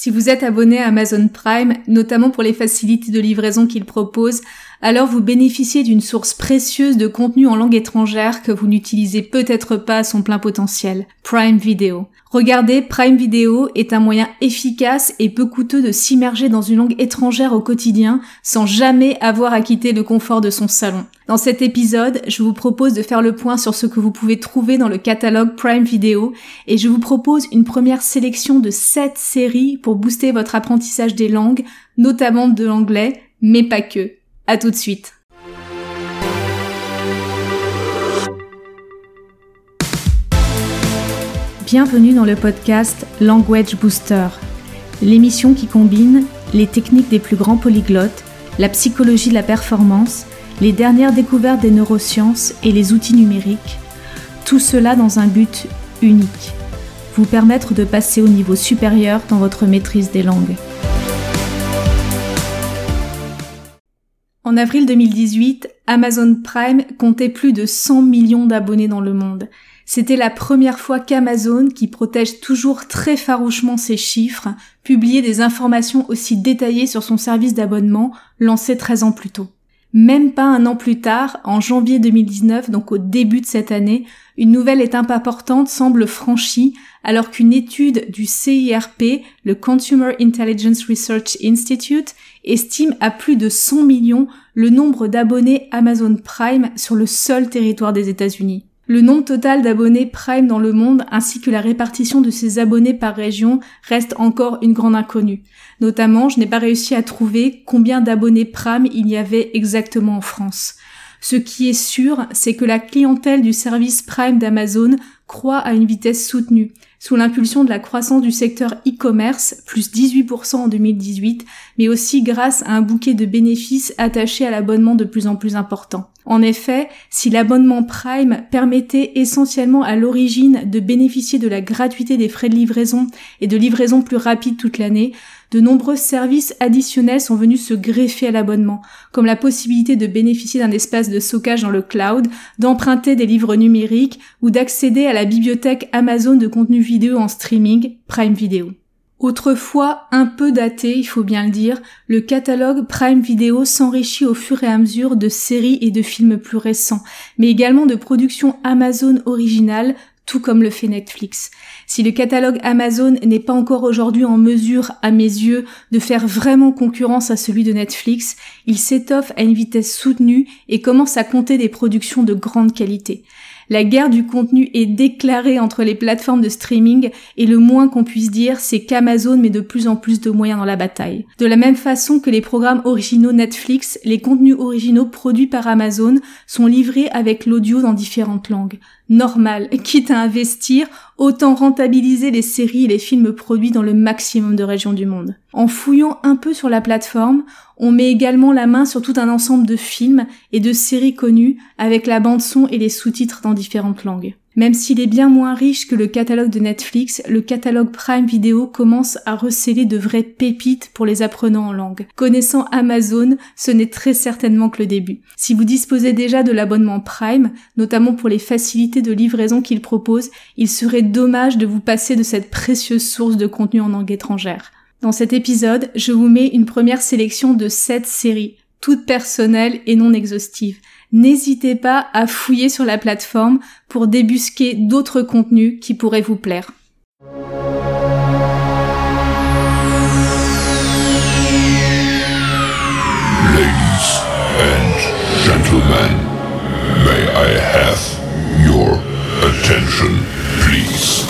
Si vous êtes abonné à Amazon Prime, notamment pour les facilités de livraison qu'il propose, alors vous bénéficiez d'une source précieuse de contenu en langue étrangère que vous n'utilisez peut-être pas à son plein potentiel, Prime Video. Regardez, Prime Video est un moyen efficace et peu coûteux de s'immerger dans une langue étrangère au quotidien sans jamais avoir à quitter le confort de son salon. Dans cet épisode, je vous propose de faire le point sur ce que vous pouvez trouver dans le catalogue Prime Video et je vous propose une première sélection de 7 séries booster votre apprentissage des langues, notamment de l'anglais, mais pas que. À tout de suite. Bienvenue dans le podcast Language Booster, l'émission qui combine les techniques des plus grands polyglottes, la psychologie de la performance, les dernières découvertes des neurosciences et les outils numériques, tout cela dans un but unique, vous permettre de passer au niveau supérieur dans votre maîtrise des langues. En avril 2018, Amazon Prime comptait plus de 100 millions d'abonnés dans le monde. C'était la première fois qu'Amazon, qui protège toujours très farouchement ses chiffres, publiait des informations aussi détaillées sur son service d'abonnement lancé 13 ans plus tôt. Même pas un an plus tard, en janvier 2019, donc au début de cette année, une nouvelle étape importante semble franchie alors qu'une étude du CIRP, le Consumer Intelligence Research Institute, estime à plus de 100 millions le nombre d'abonnés Amazon Prime sur le seul territoire des États-Unis. Le nombre total d'abonnés Prime dans le monde ainsi que la répartition de ces abonnés par région reste encore une grande inconnue. Notamment, je n'ai pas réussi à trouver combien d'abonnés Prime il y avait exactement en France. Ce qui est sûr, c'est que la clientèle du service Prime d'Amazon croît à une vitesse soutenue, sous l'impulsion de la croissance du secteur e-commerce, plus 18% en 2018, mais aussi grâce à un bouquet de bénéfices attachés à l'abonnement de plus en plus important. En effet, si l'abonnement Prime permettait essentiellement à l'origine de bénéficier de la gratuité des frais de livraison et de livraison plus rapide toute l'année, de nombreux services additionnels sont venus se greffer à l'abonnement, comme la possibilité de bénéficier d'un espace de stockage dans le cloud, d'emprunter des livres numériques ou d'accéder à la bibliothèque Amazon de contenu vidéo en streaming, Prime Video. Autrefois un peu daté, il faut bien le dire, le catalogue Prime Video s'enrichit au fur et à mesure de séries et de films plus récents, mais également de productions Amazon originales, tout comme le fait Netflix. Si le catalogue Amazon n'est pas encore aujourd'hui en mesure, à mes yeux, de faire vraiment concurrence à celui de Netflix, il s'étoffe à une vitesse soutenue et commence à compter des productions de grande qualité. La guerre du contenu est déclarée entre les plateformes de streaming et le moins qu'on puisse dire, c'est qu'Amazon met de plus en plus de moyens dans la bataille. De la même façon que les programmes originaux Netflix, les contenus originaux produits par Amazon sont livrés avec l'audio dans différentes langues. Normal, quitte à investir, autant rentabiliser les séries et les films produits dans le maximum de régions du monde. En fouillant un peu sur la plateforme, on met également la main sur tout un ensemble de films et de séries connues avec la bande son et les sous-titres dans différentes langues. Même s'il est bien moins riche que le catalogue de Netflix, le catalogue Prime Video commence à receler de vraies pépites pour les apprenants en langue. Connaissant Amazon, ce n'est très certainement que le début. Si vous disposez déjà de l'abonnement Prime, notamment pour les facilités de livraison qu'il propose, il serait dommage de vous passer de cette précieuse source de contenu en langue étrangère. Dans cet épisode, je vous mets une première sélection de 7 séries, toutes personnelles et non exhaustives. N'hésitez pas à fouiller sur la plateforme pour débusquer d'autres contenus qui pourraient vous plaire. Ladies and gentlemen, may I have your attention, please?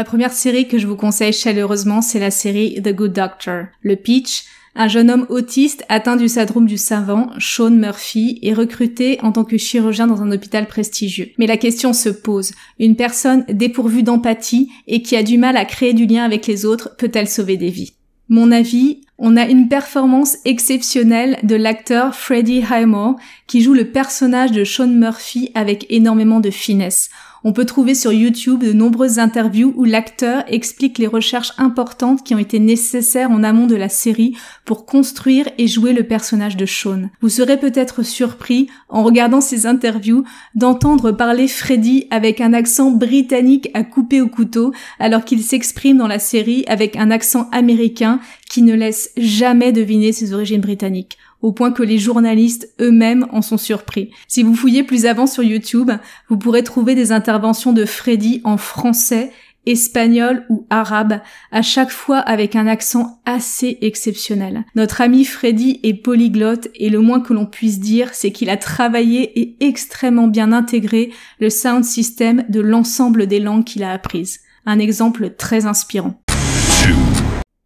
La première série que je vous conseille chaleureusement, c'est la série The Good Doctor. Le pitch, un jeune homme autiste atteint du syndrome du savant, Sean Murphy, est recruté en tant que chirurgien dans un hôpital prestigieux. Mais la question se pose, une personne dépourvue d'empathie et qui a du mal à créer du lien avec les autres peut-elle sauver des vies? Mon avis, on a une performance exceptionnelle de l'acteur Freddie Highmore qui joue le personnage de Sean Murphy avec énormément de finesse. On peut trouver sur YouTube de nombreuses interviews où l'acteur explique les recherches importantes qui ont été nécessaires en amont de la série pour construire et jouer le personnage de Sean. Vous serez peut-être surpris, en regardant ces interviews, d'entendre parler Freddy avec un accent britannique à couper au couteau, alors qu'il s'exprime dans la série avec un accent américain qui ne laisse jamais deviner ses origines britanniques au point que les journalistes eux-mêmes en sont surpris. Si vous fouillez plus avant sur YouTube, vous pourrez trouver des interventions de Freddy en français, espagnol ou arabe, à chaque fois avec un accent assez exceptionnel. Notre ami Freddy est polyglotte et le moins que l'on puisse dire, c'est qu'il a travaillé et extrêmement bien intégré le sound system de l'ensemble des langues qu'il a apprises. Un exemple très inspirant.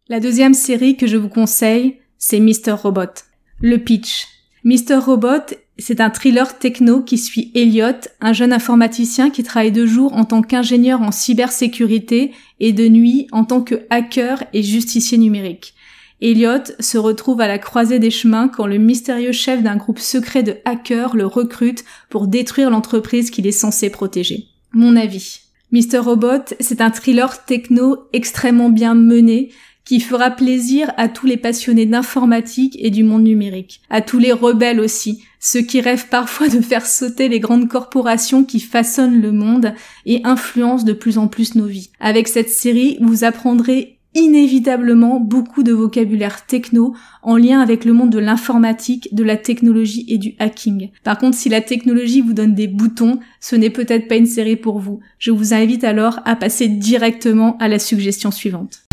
La deuxième série que je vous conseille, c'est Mr. Robot. Le pitch. Mr. Robot, c'est un thriller techno qui suit Elliot, un jeune informaticien qui travaille de jour en tant qu'ingénieur en cybersécurité et de nuit en tant que hacker et justicier numérique. Elliot se retrouve à la croisée des chemins quand le mystérieux chef d'un groupe secret de hackers le recrute pour détruire l'entreprise qu'il est censé protéger. Mon avis. Mr. Robot, c'est un thriller techno extrêmement bien mené, qui fera plaisir à tous les passionnés d'informatique et du monde numérique, à tous les rebelles aussi, ceux qui rêvent parfois de faire sauter les grandes corporations qui façonnent le monde et influencent de plus en plus nos vies. Avec cette série, vous apprendrez inévitablement beaucoup de vocabulaire techno en lien avec le monde de l'informatique, de la technologie et du hacking. Par contre, si la technologie vous donne des boutons, ce n'est peut-être pas une série pour vous. Je vous invite alors à passer directement à la suggestion suivante.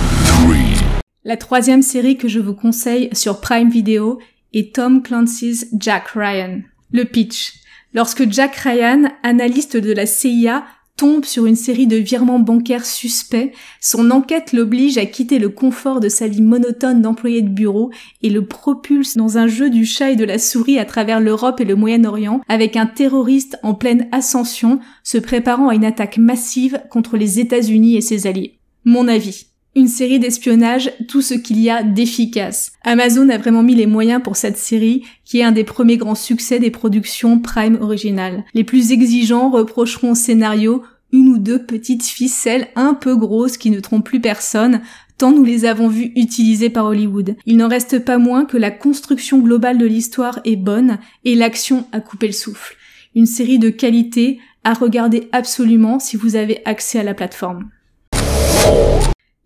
La troisième série que je vous conseille sur Prime Video est Tom Clancy's Jack Ryan. Le pitch. Lorsque Jack Ryan, analyste de la CIA, tombe sur une série de virements bancaires suspects, son enquête l'oblige à quitter le confort de sa vie monotone d'employé de bureau et le propulse dans un jeu du chat et de la souris à travers l'Europe et le Moyen-Orient avec un terroriste en pleine ascension se préparant à une attaque massive contre les États-Unis et ses alliés. Mon avis. Une série d'espionnage, tout ce qu'il y a d'efficace. Amazon a vraiment mis les moyens pour cette série, qui est un des premiers grands succès des productions Prime originales. Les plus exigeants reprocheront au scénario une ou deux petites ficelles un peu grosses qui ne trompent plus personne, tant nous les avons vues utilisées par Hollywood. Il n'en reste pas moins que la construction globale de l'histoire est bonne et l'action a coupé le souffle. Une série de qualité à regarder absolument si vous avez accès à la plateforme.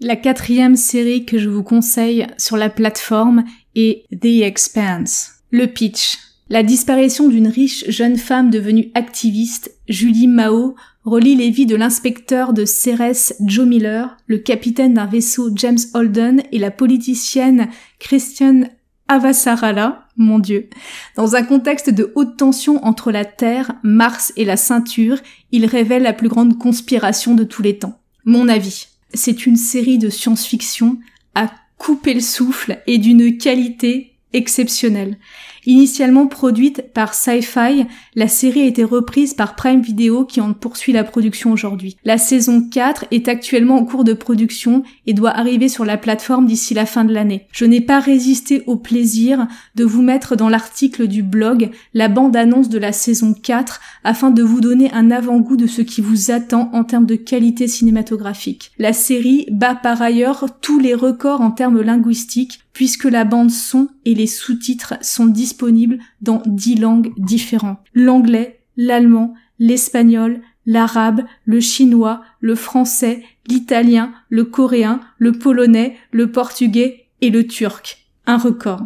La quatrième série que je vous conseille sur la plateforme est The Expanse. Le pitch. La disparition d'une riche jeune femme devenue activiste, Julie Mao, relie les vies de l'inspecteur de Ceres Joe Miller, le capitaine d'un vaisseau James Holden et la politicienne Christian Avasarala, mon dieu. Dans un contexte de haute tension entre la Terre, Mars et la ceinture, il révèle la plus grande conspiration de tous les temps. Mon avis c'est une série de science-fiction à couper le souffle et d'une qualité exceptionnelle. Initialement produite par Sci-Fi, la série a été reprise par Prime Video qui en poursuit la production aujourd'hui. La saison 4 est actuellement en cours de production et doit arriver sur la plateforme d'ici la fin de l'année. Je n'ai pas résisté au plaisir de vous mettre dans l'article du blog la bande-annonce de la saison 4 afin de vous donner un avant-goût de ce qui vous attend en termes de qualité cinématographique. La série bat par ailleurs tous les records en termes linguistiques puisque la bande son et les sous-titres sont disponibles dans dix langues différentes. L'anglais, l'allemand, l'espagnol, l'arabe, le chinois, le français, l'italien, le coréen, le polonais, le portugais et le turc. Un record.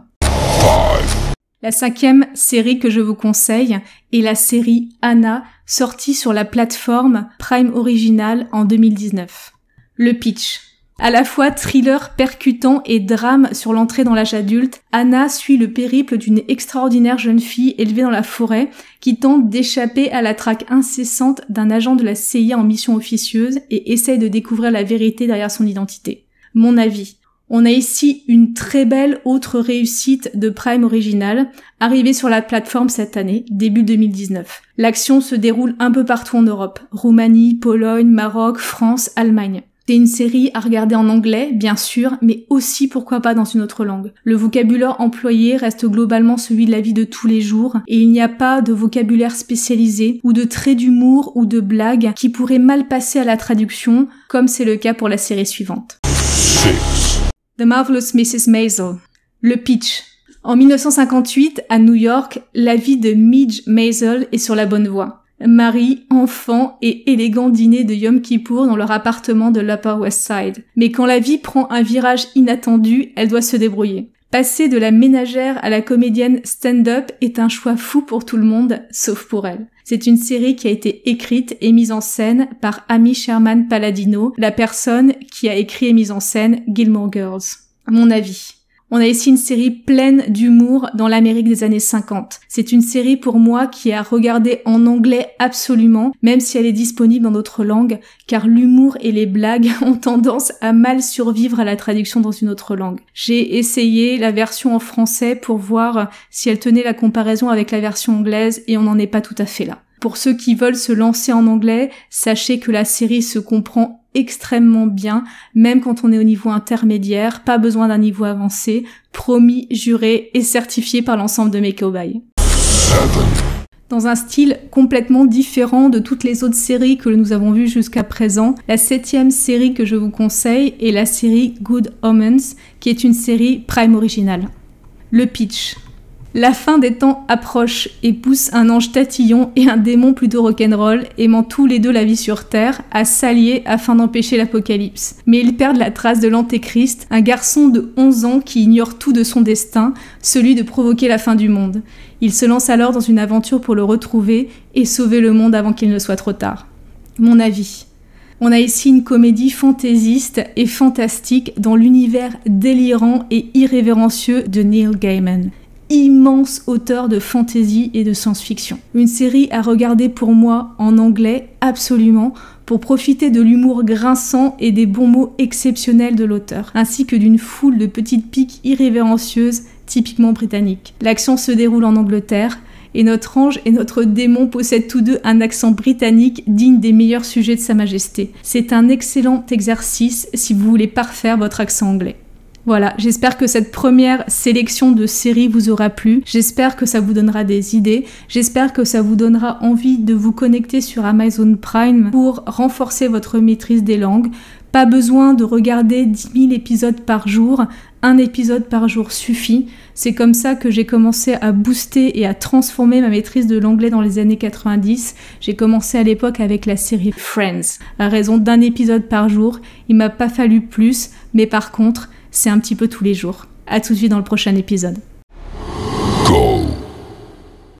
La cinquième série que je vous conseille est la série Anna, sortie sur la plateforme Prime Original en 2019. Le pitch. À la fois thriller percutant et drame sur l'entrée dans l'âge adulte, Anna suit le périple d'une extraordinaire jeune fille élevée dans la forêt qui tente d'échapper à la traque incessante d'un agent de la CIA en mission officieuse et essaye de découvrir la vérité derrière son identité. Mon avis. On a ici une très belle autre réussite de Prime original, arrivée sur la plateforme cette année, début 2019. L'action se déroule un peu partout en Europe. Roumanie, Pologne, Maroc, France, Allemagne. C'est une série à regarder en anglais, bien sûr, mais aussi pourquoi pas dans une autre langue. Le vocabulaire employé reste globalement celui de la vie de tous les jours, et il n'y a pas de vocabulaire spécialisé, ou de traits d'humour, ou de blagues qui pourraient mal passer à la traduction, comme c'est le cas pour la série suivante. The Marvelous Mrs. Maisel. Le pitch. En 1958, à New York, la vie de Midge Maisel est sur la bonne voie. Marie, enfant et élégant dîner de Yom Kippour dans leur appartement de l'Upper West Side. Mais quand la vie prend un virage inattendu, elle doit se débrouiller. Passer de la ménagère à la comédienne stand-up est un choix fou pour tout le monde, sauf pour elle. C'est une série qui a été écrite et mise en scène par Amy Sherman Palladino, la personne qui a écrit et mis en scène Gilmore Girls. Mon avis. On a ici une série pleine d'humour dans l'Amérique des années 50. C'est une série pour moi qui est à regarder en anglais absolument, même si elle est disponible dans d'autres langues, car l'humour et les blagues ont tendance à mal survivre à la traduction dans une autre langue. J'ai essayé la version en français pour voir si elle tenait la comparaison avec la version anglaise et on n'en est pas tout à fait là. Pour ceux qui veulent se lancer en anglais, sachez que la série se comprend extrêmement bien, même quand on est au niveau intermédiaire, pas besoin d'un niveau avancé, promis, juré et certifié par l'ensemble de mes cobayes. Dans un style complètement différent de toutes les autres séries que nous avons vues jusqu'à présent, la septième série que je vous conseille est la série Good Omens, qui est une série Prime originale. Le pitch. La fin des temps approche et pousse un ange tatillon et un démon plutôt rock'n'roll, aimant tous les deux la vie sur Terre, à s'allier afin d'empêcher l'apocalypse. Mais ils perdent la trace de l'antéchrist, un garçon de 11 ans qui ignore tout de son destin, celui de provoquer la fin du monde. Il se lance alors dans une aventure pour le retrouver et sauver le monde avant qu'il ne soit trop tard. Mon avis. On a ici une comédie fantaisiste et fantastique dans l'univers délirant et irrévérencieux de Neil Gaiman immense auteur de fantasy et de science-fiction. Une série à regarder pour moi en anglais, absolument, pour profiter de l'humour grinçant et des bons mots exceptionnels de l'auteur, ainsi que d'une foule de petites piques irrévérencieuses typiquement britanniques. L'action se déroule en Angleterre, et notre ange et notre démon possèdent tous deux un accent britannique digne des meilleurs sujets de Sa Majesté. C'est un excellent exercice si vous voulez parfaire votre accent anglais. Voilà, j'espère que cette première sélection de séries vous aura plu. J'espère que ça vous donnera des idées. J'espère que ça vous donnera envie de vous connecter sur Amazon Prime pour renforcer votre maîtrise des langues. Pas besoin de regarder 10 000 épisodes par jour. Un épisode par jour suffit. C'est comme ça que j'ai commencé à booster et à transformer ma maîtrise de l'anglais dans les années 90. J'ai commencé à l'époque avec la série Friends, à raison d'un épisode par jour. Il m'a pas fallu plus, mais par contre, c'est un petit peu tous les jours. À tout de suite dans le prochain épisode.